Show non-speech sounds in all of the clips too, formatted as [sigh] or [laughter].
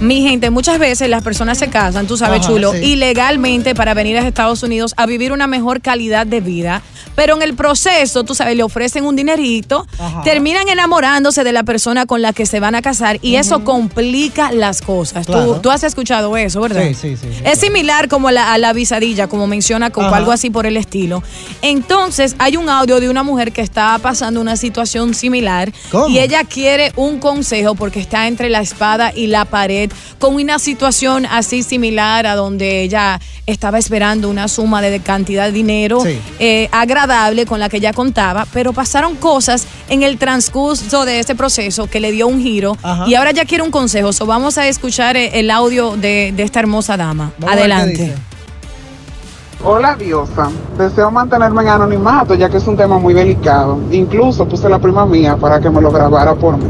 Mi gente, muchas veces las personas se casan, tú sabes, Ajá, chulo, sí. ilegalmente para venir a Estados Unidos a vivir una mejor calidad de vida. Pero en el proceso, tú sabes, le ofrecen un dinerito, Ajá. terminan enamorándose de la persona con la que se van a casar y eso complica las cosas. Tú, Claro. tú has escuchado eso, ¿verdad? Sí, sí, sí, sí, Es similar como a la, a la visadilla, como menciona Ajá. algo así por el estilo. Entonces, hay un audio de una mujer que está pasando una situación similar ¿Cómo? y ella quiere un consejo porque está entre la espada y la pared con una situación así similar a donde ella estaba esperando una suma de cantidad de dinero Sí. eh, agradable con la que ella contaba, pero pasaron cosas en el transcurso de este proceso que le dio un giro Ajá. y ahora ya quiere un consejo. So, vamos a escuchar eh, el audio de, de esta hermosa dama. Vamos Adelante. Hola diosa, deseo mantenerme en anonimato ya que es un tema muy delicado. Incluso puse la prima mía para que me lo grabara por mí.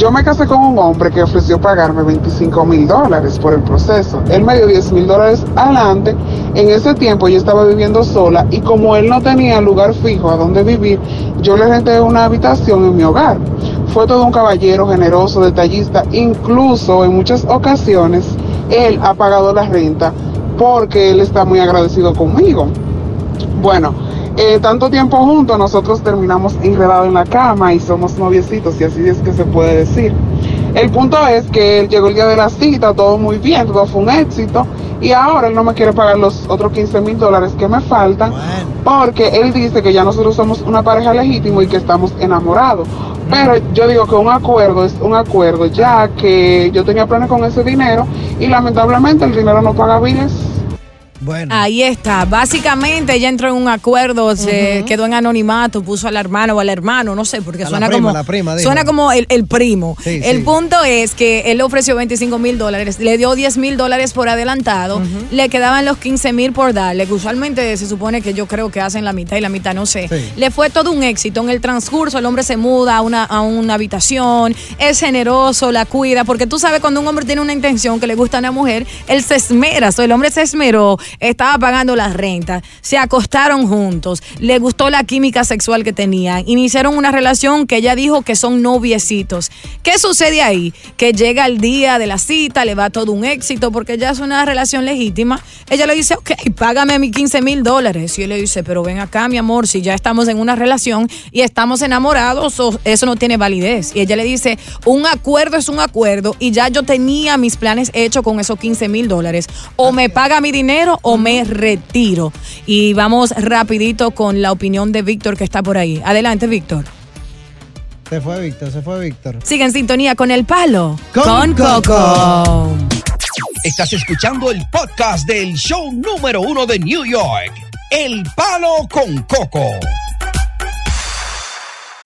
Yo me casé con un hombre que ofreció pagarme 25 mil dólares por el proceso. Él me dio 10 mil dólares adelante. En ese tiempo yo estaba viviendo sola y como él no tenía lugar fijo a donde vivir, yo le renté una habitación en mi hogar. Fue todo un caballero generoso, detallista. Incluso en muchas ocasiones él ha pagado la renta porque él está muy agradecido conmigo. Bueno, eh, tanto tiempo juntos, nosotros terminamos enredados en la cama y somos noviecitos, y así es que se puede decir. El punto es que él llegó el día de la cita, todo muy bien, todo fue un éxito, y ahora él no me quiere pagar los otros 15 mil dólares que me faltan, porque él dice que ya nosotros somos una pareja legítima y que estamos enamorados. Pero yo digo que un acuerdo es un acuerdo, ya que yo tenía planes con ese dinero y lamentablemente el dinero no paga biles. Bueno. Ahí está. Básicamente ella entró en un acuerdo, se quedó en anonimato, puso al hermano o al hermano, no sé, porque A la suena prima, como. la prima, suena como el, el primo. Sí, el sí. punto es que él le ofreció 25 mil dólares, le dio 10 mil dólares por adelantado, le quedaban los 15 mil por darle, que usualmente se supone que yo creo que hacen la mitad y la mitad, no sé. Sí. Le fue todo un éxito. En el transcurso, el hombre se muda a una, a una habitación, es generoso, la cuida, porque tú sabes, cuando un hombre tiene una intención que le gusta a una mujer, él se esmera. So, el hombre se esmeró, estaba pagando las rentas, se acostaron juntos, le gustó la química sexual que tenían, iniciaron una relación que ella dijo que son noviecitos. ¿Qué sucede ahí? Que llega el día de la cita, le va todo un éxito porque ya es una relación legítima. Ella le dice, ok, págame mis 15 mil dólares. Y él le dice, pero ven acá, mi amor, si ya estamos en una relación y estamos enamorados, eso no tiene validez. Y ella le dice, un acuerdo es un acuerdo y ya yo tenía mis planes hechos con esos 15 mil dólares. O me paga mi dinero o me retiro. Y vamos rapidito con la opinión de Víctor que está por ahí. Adelante, Víctor. Se fue Víctor, se fue Víctor. Sigue en sintonía con el palo. Con Coco. Estás escuchando el podcast del show número uno de New York. El Palo con Coco.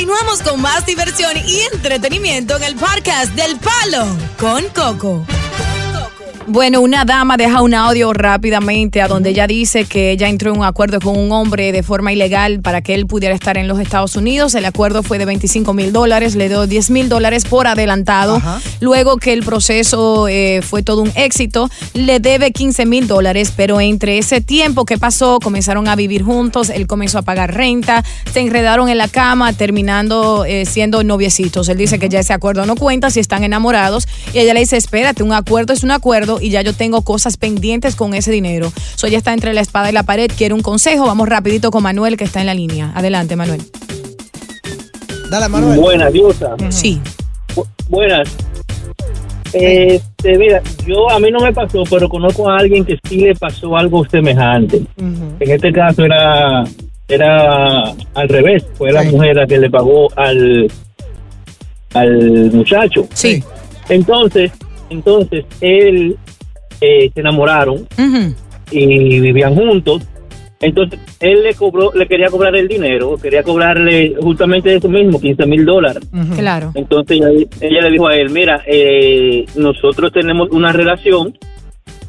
Continuamos con más diversión y entretenimiento en el podcast del Palo con Coco. Bueno, una dama deja un audio rápidamente a donde ella dice que ella entró en un acuerdo con un hombre de forma ilegal para que él pudiera estar en los Estados Unidos. El acuerdo fue de 25 mil dólares, le dio 10 mil dólares por adelantado. Luego que el proceso eh, fue todo un éxito, le debe 15 mil dólares, pero entre ese tiempo que pasó, comenzaron a vivir juntos, él comenzó a pagar renta, se enredaron en la cama, terminando eh, siendo noviecitos. Él dice que ya ese acuerdo no cuenta si están enamorados y ella le dice, espérate, un acuerdo es un acuerdo y ya yo tengo cosas pendientes con ese dinero. So ella está entre la espada y la pared, quiere un consejo. Vamos rapidito con Manuel que está en la línea. Adelante, Manuel. Dale, Manuel. Buenas, Diosa. Sí. Bu- buenas. Este, mira, yo a mí no me pasó, pero conozco a alguien que sí le pasó algo semejante. En este caso era era al revés, fue la mujer la que le pagó al al muchacho. Sí. Entonces, entonces él eh, se enamoraron y vivían juntos. Entonces él le cobró, le quería cobrar el dinero, quería cobrarle justamente eso mismo, 15 mil dólares. Claro. Entonces ella, ella le dijo a él, mira, eh, nosotros tenemos una relación,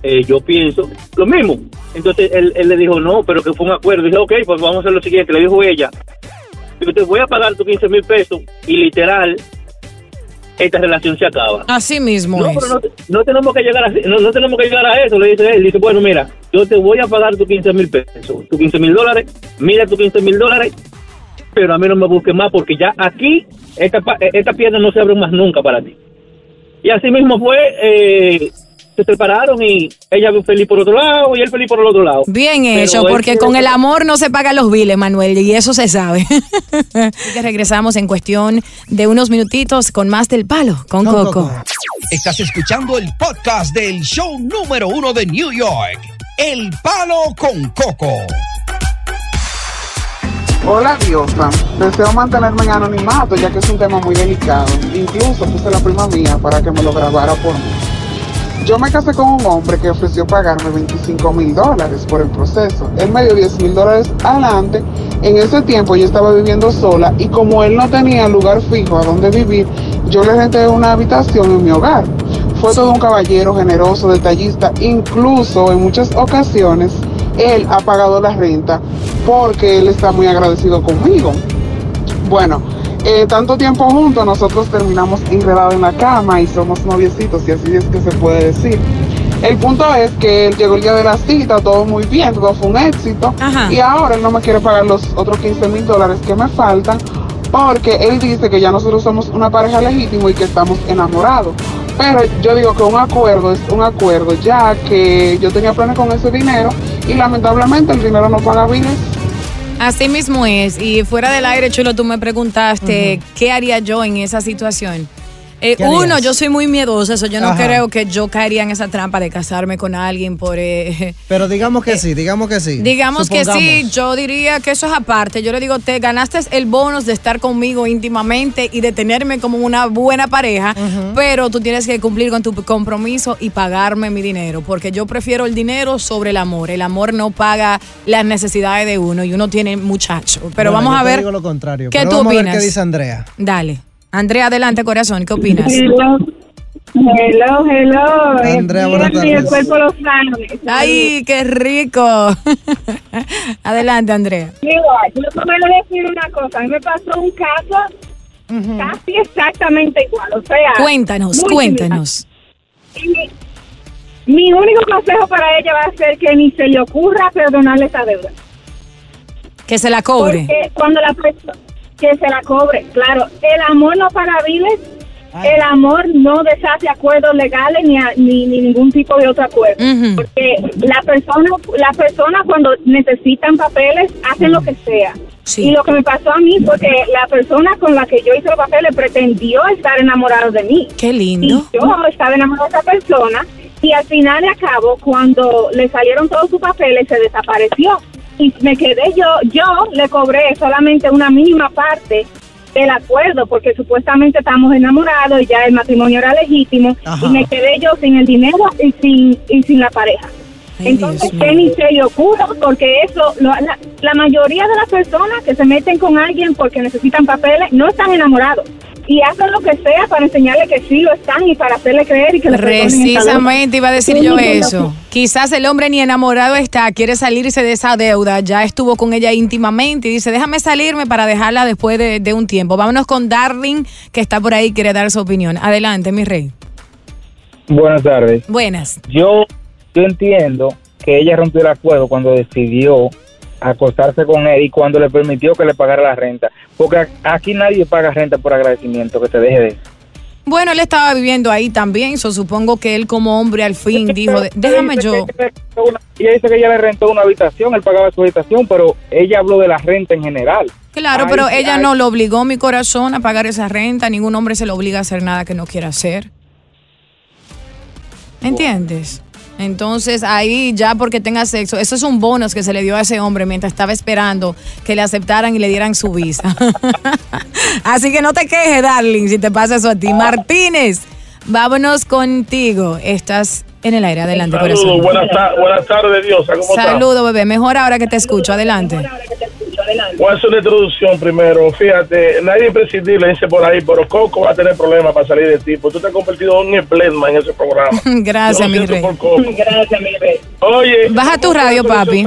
eh, yo pienso lo mismo. Entonces él, él le dijo, no, pero que fue un acuerdo. Dije, ok, pues vamos a hacer lo siguiente. Le dijo ella, yo te voy a pagar tus 15 mil pesos y literal, esta relación se acaba. Así mismo No, es. pero no, no tenemos que llegar a, no, no tenemos que llegar a eso, le dice él. Dice, bueno, mira, yo te voy a pagar tus 15 mil pesos, tus 15 mil dólares, mira tus 15 mil dólares, pero a mí no me busques más porque ya aquí esta, esta pierna no se abre más nunca para ti. Y así mismo fue, eh, se separaron y ella feliz por otro lado y él feliz por el otro lado. Bien Pero hecho, porque con el amor no se pagan los biles, Manuel, y eso se sabe. [laughs] Así que regresamos en cuestión de unos minutitos con más del palo con Coco. Estás escuchando el podcast del show número uno de New York, El Palo con Coco. Hola diosa, deseo mantenerme en anonimato ya que es un tema muy delicado. Incluso puse la prima mía para que me lo grabara por mí. Yo me casé con un hombre que ofreció pagarme 25 mil dólares por el proceso. Él me dio 10 mil dólares adelante. En ese tiempo yo estaba viviendo sola y como él no tenía lugar fijo a donde vivir, yo le renté una habitación en mi hogar. Fue todo un caballero generoso, detallista, incluso en muchas ocasiones él ha pagado la renta porque él está muy agradecido conmigo. Bueno, eh, tanto tiempo juntos, nosotros terminamos enredados en la cama y somos noviecitos, y así es que se puede decir. El punto es que él llegó el día de la cita, todo muy bien, todo fue un éxito. Y ahora él no me quiere pagar los otros 15 mil dólares que me faltan porque él dice que ya nosotros somos una pareja legítima y que estamos enamorados. Pero yo digo que un acuerdo es un acuerdo, ya que yo tenía planes con ese dinero y lamentablemente el dinero no paga biles. Así mismo es. Y fuera del aire, Chulo, tú me preguntaste qué haría yo en esa situación. Eh, uno, yo soy muy miedosa, eso yo no Ajá. creo que yo caería en esa trampa de casarme con alguien por... eh, [laughs] Pero digamos que sí, digamos que sí. Digamos que sí, yo diría que eso es aparte. Yo le digo, te ganaste el bonus de estar conmigo íntimamente y de tenerme como una buena pareja, pero tú tienes que cumplir con tu compromiso y pagarme mi dinero, porque yo prefiero el dinero sobre el amor. El amor no paga las necesidades de uno y uno tiene muchacho. Pero Bueno, vamos yo a te ver. digo lo contrario. ¿Qué pero tú vamos a opinas? ver qué dice Andrea. Dale. Andrea, adelante, corazón. ¿Qué opinas? Hello, hello, hello. Andrea, buenas Mira, y el tardes. cuerpo lo sabe. Ay, qué rico. [laughs] adelante, Andrea. Mira, yo a decir una cosa. A mí me pasó un caso casi exactamente igual. O sea, Cuéntanos, cuéntanos. Y mi único consejo para ella va a ser que ni se le ocurra perdonarle esa deuda. Que se la cobre. Porque cuando la persona que se la cobre, claro, el amor no paga viles el amor no deshace acuerdos legales ni, a- ni, ni ningún tipo de otro acuerdo. Porque la persona, la persona cuando necesitan papeles hacen lo que sea. Y lo que me pasó a mí fue que la persona con la que yo hice los papeles pretendió estar enamorado de mí. Qué lindo. Y yo estaba enamorada de esa persona y al final de acabo, cuando le salieron todos sus papeles, se desapareció. Y me quedé yo, yo le cobré solamente una mínima parte del acuerdo porque supuestamente estamos enamorados y ya el matrimonio era legítimo Ajá. y me quedé yo sin el dinero y sin, y sin la pareja. Entonces, ¿qué ni se le ocurra? Porque eso, lo- la, la mayoría de las personas que se meten con alguien porque necesitan papeles no están enamorados y hacen lo que sea para enseñarle que sí lo están y para hacerle creer y que esta Precisamente iba a decir Lo yo eso. Quizás el hombre ni enamorado está, quiere salirse de esa deuda, ya estuvo con ella íntimamente y dice, déjame salirme para dejarla después de, de un tiempo. Vámonos con Darling, que está por ahí, quiere dar su opinión. Adelante, mi rey. Buenas tardes. Buenas. Yo, yo entiendo que ella rompió el acuerdo cuando decidió acostarse con él y cuando le permitió que le pagara la renta. Porque aquí nadie paga renta por agradecimiento, que te deje de eso. Bueno, él estaba viviendo ahí también, so supongo que él como hombre al fin dijo, déjame yo. Ella dice que ella le rentó una habitación, él pagaba su habitación, pero ella habló de la renta en general. Claro, Ay, pero ella ay. no lo obligó, mi corazón, a pagar esa renta. Ningún hombre se le obliga a hacer nada que no quiera hacer. ¿Entiendes? Entonces ahí ya porque tenga sexo, eso es un bonus que se le dio a ese hombre mientras estaba esperando que le aceptaran y le dieran su visa. [laughs] Así que no te quejes, darling, si te pasa eso a ti. Martínez, vámonos contigo. Estás en el aire, adelante, Saludos, buenas, ta- buenas tardes, Diosa. ¿Cómo estás? Bebé. Mejor ahora que te escucho. Adelante. Voy a hacer una introducción primero. Fíjate, nadie es imprescindible, dice por ahí, pero Coco va a tener problemas para salir de ti. Porque tú te has convertido en un esplendma en ese programa. [laughs] Gracias, mi rey. Gracias, mi rey. Oye. Baja tu radio, papi.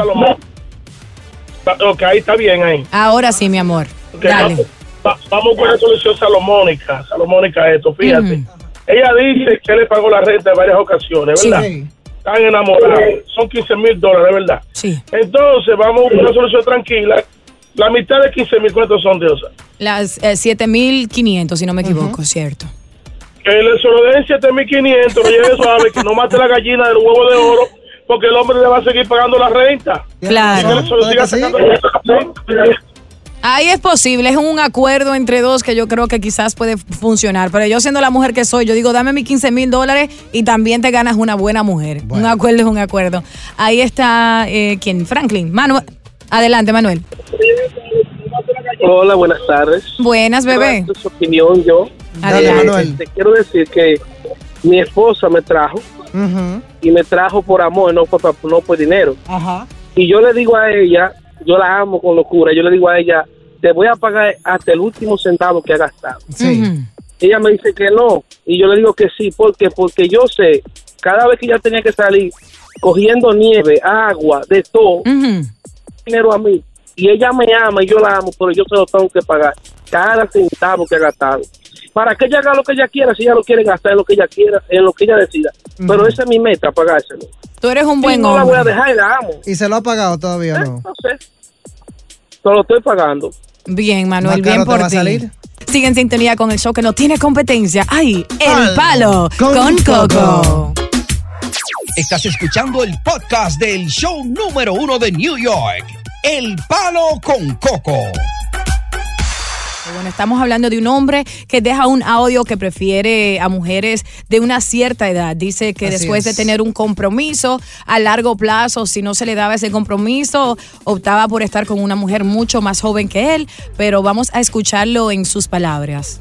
Ok, ahí está bien ahí. Ahora sí, mi amor. Dale. Vamos, va- vamos con la solución salomónica. Salomónica esto, fíjate. Ella dice que le pagó la renta en varias ocasiones, ¿verdad? Sí. Están enamorados. Son 15 mil dólares, ¿verdad? Sí. Entonces, vamos con una solución tranquila. La mitad de 15 mil, ¿cuántos son, Diosa? Las eh, 7500, si no me equivoco, ¿cierto? Que le solo den 7.500, lo lleve suave, que no mate la gallina del huevo de oro, porque el hombre le va a seguir pagando la renta. Claro. Ahí es posible, es un acuerdo entre dos que yo creo que quizás puede funcionar. Pero yo siendo la mujer que soy, yo digo, dame mis 15 mil dólares y también te ganas una buena mujer. Un acuerdo es un acuerdo. Ahí está, eh, ¿quién? Franklin. Manuel. Adelante, Manuel. Hola, buenas tardes. Buenas, bebé. Su opinión yo. Adelante. Eh, Te quiero decir que mi esposa me trajo y me trajo por amor, no por, no por dinero. Ajá. Y yo le digo a ella, yo la amo con locura, yo le digo a ella, te voy a pagar hasta el último centavo que ha gastado. Ella me dice que no, y yo le digo que sí, porque porque yo sé, cada vez que ella tenía que salir cogiendo nieve, agua, de todo, dinero a mí, y ella me ama y yo la amo, pero yo se lo tengo que pagar cada centavo que ha gastado. Para que ella haga lo que ella quiera, si ella lo quiere gastar en lo que ella quiera, en lo que ella decida. Pero esa es mi meta, pagárselo. Tú eres un Y buen no la voy a hombre. dejar y la amo. ¿Y se lo ha pagado todavía o no? No sé. Se lo estoy pagando. Bien, Manuel, bien por ti. salir. Sigue en sintonía con el show que no tiene competencia. ¡Ay! El palo con, con Coco. Estás escuchando el podcast del show número uno de New York, El Palo con Coco. Bueno, estamos hablando de un hombre que deja un audio que prefiere a mujeres de una cierta edad. Dice que Así después es. de tener un compromiso a largo plazo, si no se le daba ese compromiso, optaba por estar con una mujer mucho más joven que él. Pero vamos a escucharlo en sus palabras.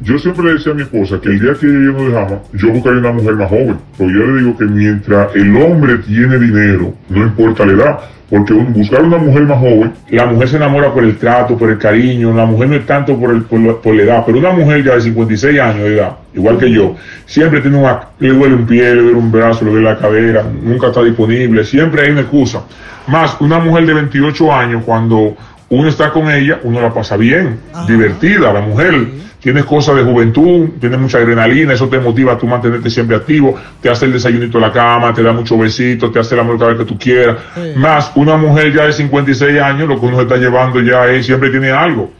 Yo siempre le decía a mi esposa que el día que yo nos dejamos, yo buscaría una mujer más joven. Pero yo le digo que mientras el hombre tiene dinero, no importa la edad, porque buscar una mujer más joven, la mujer se enamora por el trato, por el cariño, la mujer no es tanto por, el, por, la, por la edad, pero una mujer ya de 56 años de edad, igual que yo, siempre tiene una, le duele un pie, le duele un brazo, le duele la cadera, nunca está disponible, siempre hay una excusa. Más, una mujer de 28 años, cuando uno está con ella, uno la pasa bien, divertida, la mujer. Tienes cosas de juventud, tienes mucha adrenalina, eso te motiva a tú mantenerte siempre activo, te hace el desayunito en la cama, te da muchos besitos, te hace el amor cada vez que tú quieras. Más, una mujer ya de 56 años, lo que uno se está llevando ya es, siempre tiene algo.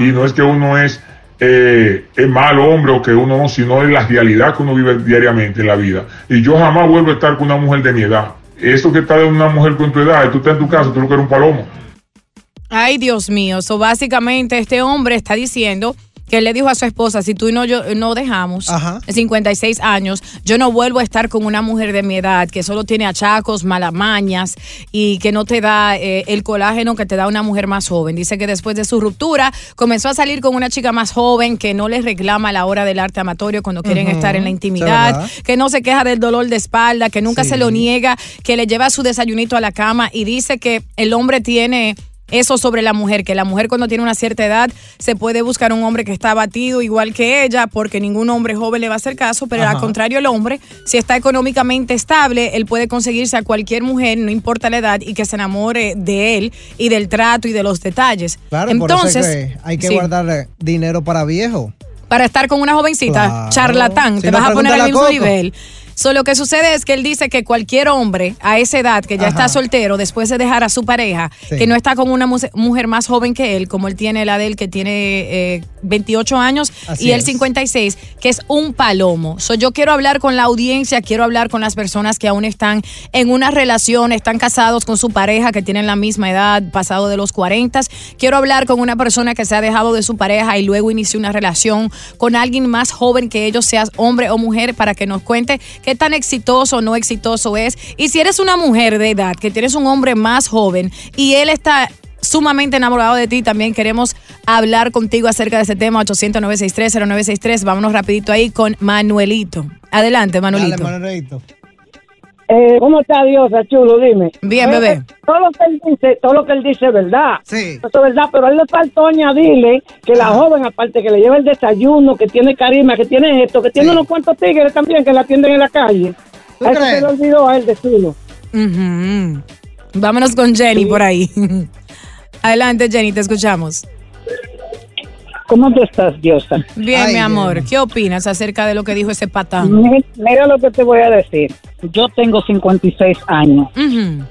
Y no es que uno es eh, es malo hombre o que uno no, sino es la realidad que uno vive diariamente en la vida. Y yo jamás vuelvo a estar con una mujer de mi edad. Eso que está de una mujer con tu edad, y tú estás en tu casa, tú lo que eres un palomo. Ay, Dios mío. So, básicamente, este hombre está diciendo que él le dijo a su esposa, si tú y no, yo, no dejamos, de 56 años, yo no vuelvo a estar con una mujer de mi edad que solo tiene achacos, malamañas y que no te da eh, el colágeno que te da una mujer más joven. Dice que después de su ruptura comenzó a salir con una chica más joven que no le reclama a la hora del arte amatorio cuando quieren estar en la intimidad, que no se queja del dolor de espalda, que nunca Sí. se lo niega, que le lleva su desayunito a la cama y dice que el hombre tiene eso sobre la mujer, que la mujer cuando tiene una cierta edad se puede buscar un hombre que está abatido igual que ella, porque ningún hombre joven le va a hacer caso, pero al contrario el hombre, si está económicamente estable, él puede conseguirse a cualquier mujer, no importa la edad, y que se enamore de él y del trato y de los detalles. Claro, Entonces, por eso es que hay que sí, guardar dinero para viejo. para estar con una jovencita, Claro. charlatán, Si te no, vas a poner al mismo Coco. nivel. So, lo que sucede es que él dice que cualquier hombre a esa edad que ya está soltero después de dejar a su pareja, Sí. que no está con una mujer más joven que él, como él tiene la de él que tiene eh, 28 años Así y él es. 56, que es un palomo. So, yo quiero hablar con la audiencia, quiero hablar con las personas que aún están en una relación, están casados con su pareja, que tienen la misma edad, pasado de los 40. Quiero hablar con una persona que se ha dejado de su pareja y luego inició una relación con alguien más joven que ellos, seas hombre o mujer, para que nos cuente qué tan exitoso o no exitoso es. Y si eres una mujer de edad, que tienes un hombre más joven y él está sumamente enamorado de ti. También queremos hablar contigo acerca de ese tema, 800-963-0963. Vámonos rapidito ahí con Manuelito. Adelante, Manuelito. Eh, ¿Cómo está Diosa, chulo? Dime. Bien, Oye, bebé. Todo lo que él dice, todo lo que él dice es verdad. Sí. Eso es verdad, pero a él le faltó añadirle que la joven, aparte que le lleva el desayuno, que tiene carisma, que tiene esto, que tiene unos cuantos tigres también que la atienden en la calle. ¿Tú A eso crees? se le olvidó a él decirlo. Ujú. Vámonos con Jenny por ahí. [laughs] Adelante, Jenny, te escuchamos. ¿Cómo tú estás, Diosa? Bien, mi amor. ¿Qué opinas acerca de lo que dijo ese patán? Mira lo que te voy a decir. Yo tengo 56 años. Ujú.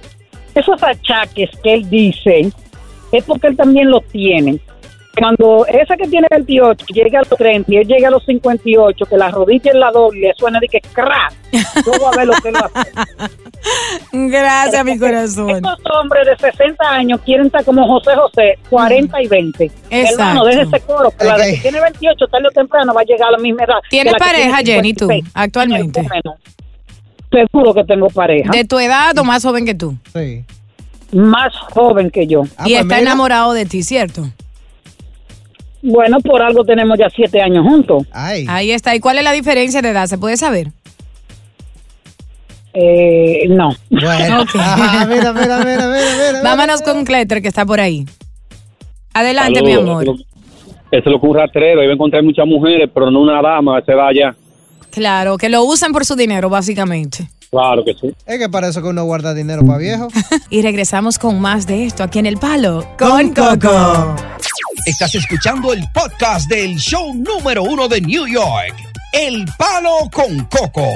Esos achaques que él dice es porque él también los tiene. Cuando esa que tiene 28 llega a los 30 y él llega a los 58, que la rodilla en la doble le suena de que crack. Yo voy a ver lo que él va a hacer. [laughs] Gracias, mi corazón. Estos hombres de 60 años quieren estar como José José, 40 y 20. Exacto. Hermano, deje ese coro, que la de que tiene 28 tarde o temprano va a llegar a la misma edad. que ¿Tienes la que pareja, tiene Jenny, tú, 56. actualmente? Seguro que tengo pareja. ¿De tu edad o más joven que tú? Sí. Más joven que yo. y está enamorado de ti, ¿cierto? Bueno, por algo tenemos ya siete años juntos. Ahí está. ¿Y cuál es la diferencia de edad? ¿Se puede saber? Eh, no. Bueno. Ajá, [laughs] mira, mira, mira, mira, mira. Vámonos con Cletter, que está por ahí. Adelante, mi amor. Eso es lo que un rastrero. Iba a encontrar muchas mujeres, pero no una dama a esa edad ya. Claro, que lo usan por su dinero, básicamente. Claro que sí. Es que para eso que uno guarda dinero para viejo. [laughs] Y regresamos con más de esto aquí en El Palo con Coco. Estás escuchando el podcast del show número uno de New York, El Palo con Coco.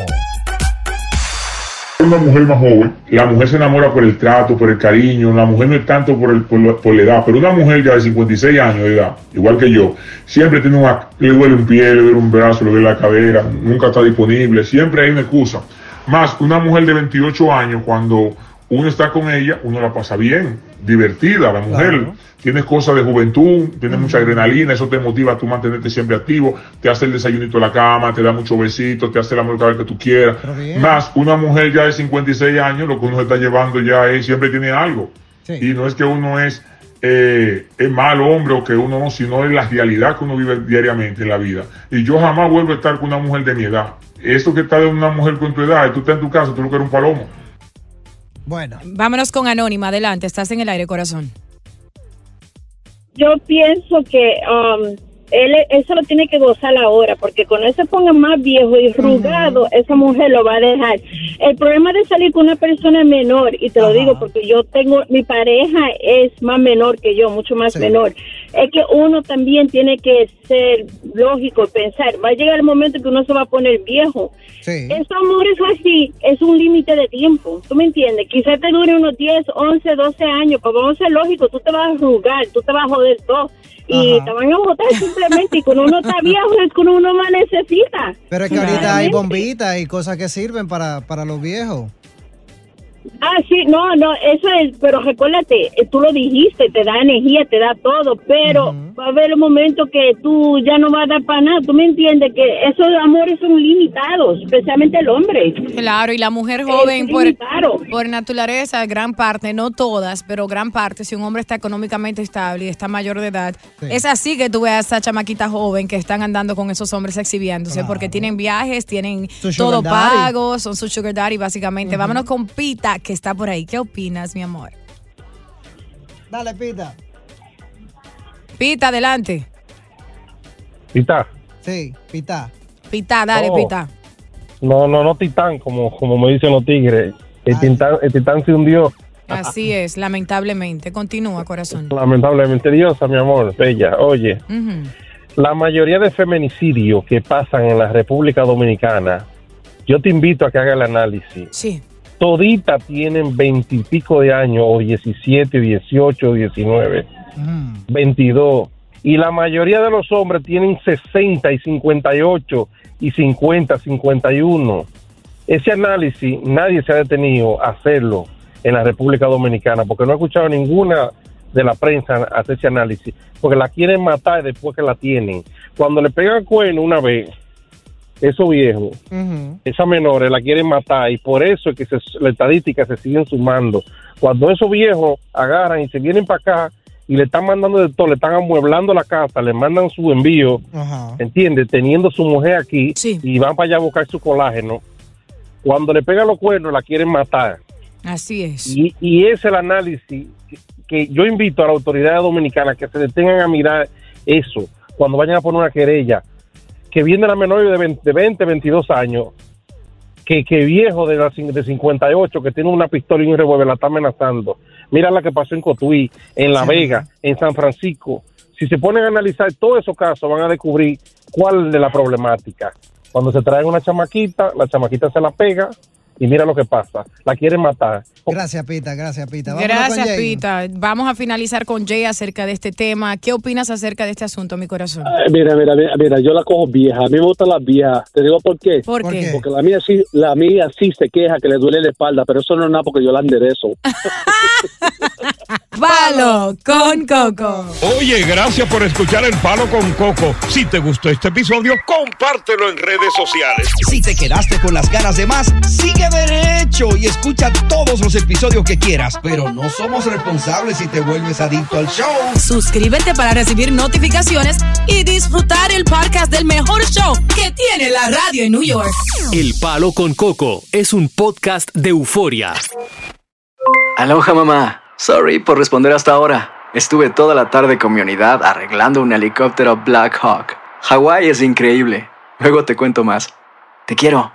Una mujer más joven, la mujer se enamora por el trato, por el cariño, la mujer no es tanto por, el, por, la, por la edad, pero una mujer ya de 56 años de edad, igual que yo, siempre tiene una, le duele un pie, le duele un brazo, le duele la cadera, nunca está disponible, siempre hay una excusa. Más una mujer de 28 años, cuando uno está con ella, uno la pasa bien, divertida, la mujer. Claro. Tienes cosas de juventud, tienes mucha adrenalina, eso te motiva a tú mantenerte siempre activo, te hace el desayunito en la cama, te da muchos besitos, te hace el amor cada vez que tú quieras. Más una mujer ya de 56 años, lo que uno se está llevando ya es, siempre tiene algo. Y no es que uno es, eh, es mal hombre o que uno no, sino es la realidad que uno vive diariamente en la vida. Y yo jamás vuelvo a estar con una mujer de mi edad. Esto que está de una mujer con tu edad, tú estás en tu casa, tú lo que eres un palomo. Bueno. Vámonos con Anónima. Adelante, estás en el aire, corazón. Yo pienso que um, él eso lo tiene que gozar ahora, porque cuando él se ponga más viejo y rugado, esa mujer lo va a dejar. El problema de salir con una persona menor, y te lo digo porque yo tengo, mi pareja es más menor que yo, mucho más menor. Es que uno también tiene que ser lógico, pensar, va a llegar el momento que uno se va a poner viejo. Eso, amor, es así, es un límite de tiempo, ¿tú me entiendes? Quizás te dure unos 10, 11, 12 años, pero vamos a ser lógicos, tú te vas a arrugar, tú te vas a joder todo. Y te van a botar simplemente, y cuando uno está viejo es cuando uno más necesita. Pero es que ahorita hay bombitas y cosas que sirven para, para los viejos. Ah, sí, no, no, eso es, pero recuérdate, eh, tú lo dijiste, te da energía, te da todo, pero va a haber un momento que tú ya no vas a dar para nada, tú me entiendes que esos amores son limitados, especialmente el hombre. Claro, y la mujer joven por, por naturaleza, gran parte, no todas, pero gran parte, si un hombre está económicamente estable y está mayor de edad, es así que tú ves a esa chamaquita joven que están andando con esos hombres exhibiéndose, porque tienen viajes, tienen Su todo pago, son su sugar daddy básicamente. Vámonos con Pita, que está por ahí. ¿Qué opinas, mi amor? Dale, pita. Pita, adelante. Titán. Sí, pita. Pita, dale, Oh. Pita. No, no, no titán, como, como me dicen los tigres. El titán, el titán se hundió, Así es, lamentablemente. Continúa, corazón. lamentablemente. Diosa, mi amor, bella. Oye, la mayoría de feminicidios que pasan en la República Dominicana, yo te invito a que haga el análisis. Sí. Todita tienen veintipico de años, o 17, 18, 19, 22. Y la mayoría de los hombres tienen 60 y 58 y 50, 51. Ese análisis nadie se ha detenido a hacerlo en la República Dominicana porque no he escuchado ninguna de la prensa hacer ese análisis porque la quieren matar después que la tienen. Cuando le pegan cuerno una vez, esos viejos, esas menores la quieren matar y por eso es que se, la estadística se siguen sumando. Cuando esos viejos agarran y se vienen para acá y le están mandando de todo, le están amueblando la casa, le mandan su envío, ¿entiendes? Teniendo su mujer aquí y van para allá a buscar su colágeno. Cuando le pegan los cuernos la quieren matar. Así es. Y, y ese es el análisis que, que yo invito a las autoridades dominicanas que se detengan a mirar eso cuando vayan a poner una querella. Que viene la menor de 20, de 20 22 años, que, que viejo de, la, de 58, que tiene una pistola y un revólver, la está amenazando. Mira la que pasó en Cotuí, en La Vega, en San Francisco. Si se ponen a analizar todos esos casos, van a descubrir cuál es la problemática. Cuando se trae una chamaquita, la chamaquita se la pega y mira lo que pasa. La quieren matar. Gracias, pita, gracias, pita. Vámonos Gracias. Pita. Vamos a finalizar con Jay acerca de este tema. ¿Qué opinas acerca de este asunto, mi corazón? Eh, Mira, mira, mira, mira, yo la cojo vieja. A mí me gustan las viejas. Te digo por qué. ¿Por qué? Porque la mía sí, la mía sí se queja que le duele la espalda, pero eso no es nada porque yo la enderezo. [laughs] Palo con Coco. Oye, gracias por escuchar El Palo con Coco. Si te gustó este episodio, compártelo en redes sociales. Si te quedaste con las ganas de más, sigue derecho y escucha todos los episodios que quieras. Pero no somos responsables si te vuelves adicto al show. Suscríbete para recibir notificaciones y disfrutar el podcast del mejor show que tiene la radio en New York. El Palo con Coco es un podcast de euforia. Aloha mamá. Sorry por responder hasta ahora. Estuve toda la tarde con mi unidad arreglando un helicóptero Black Hawk. Hawái es increíble. Luego te cuento más. Te quiero.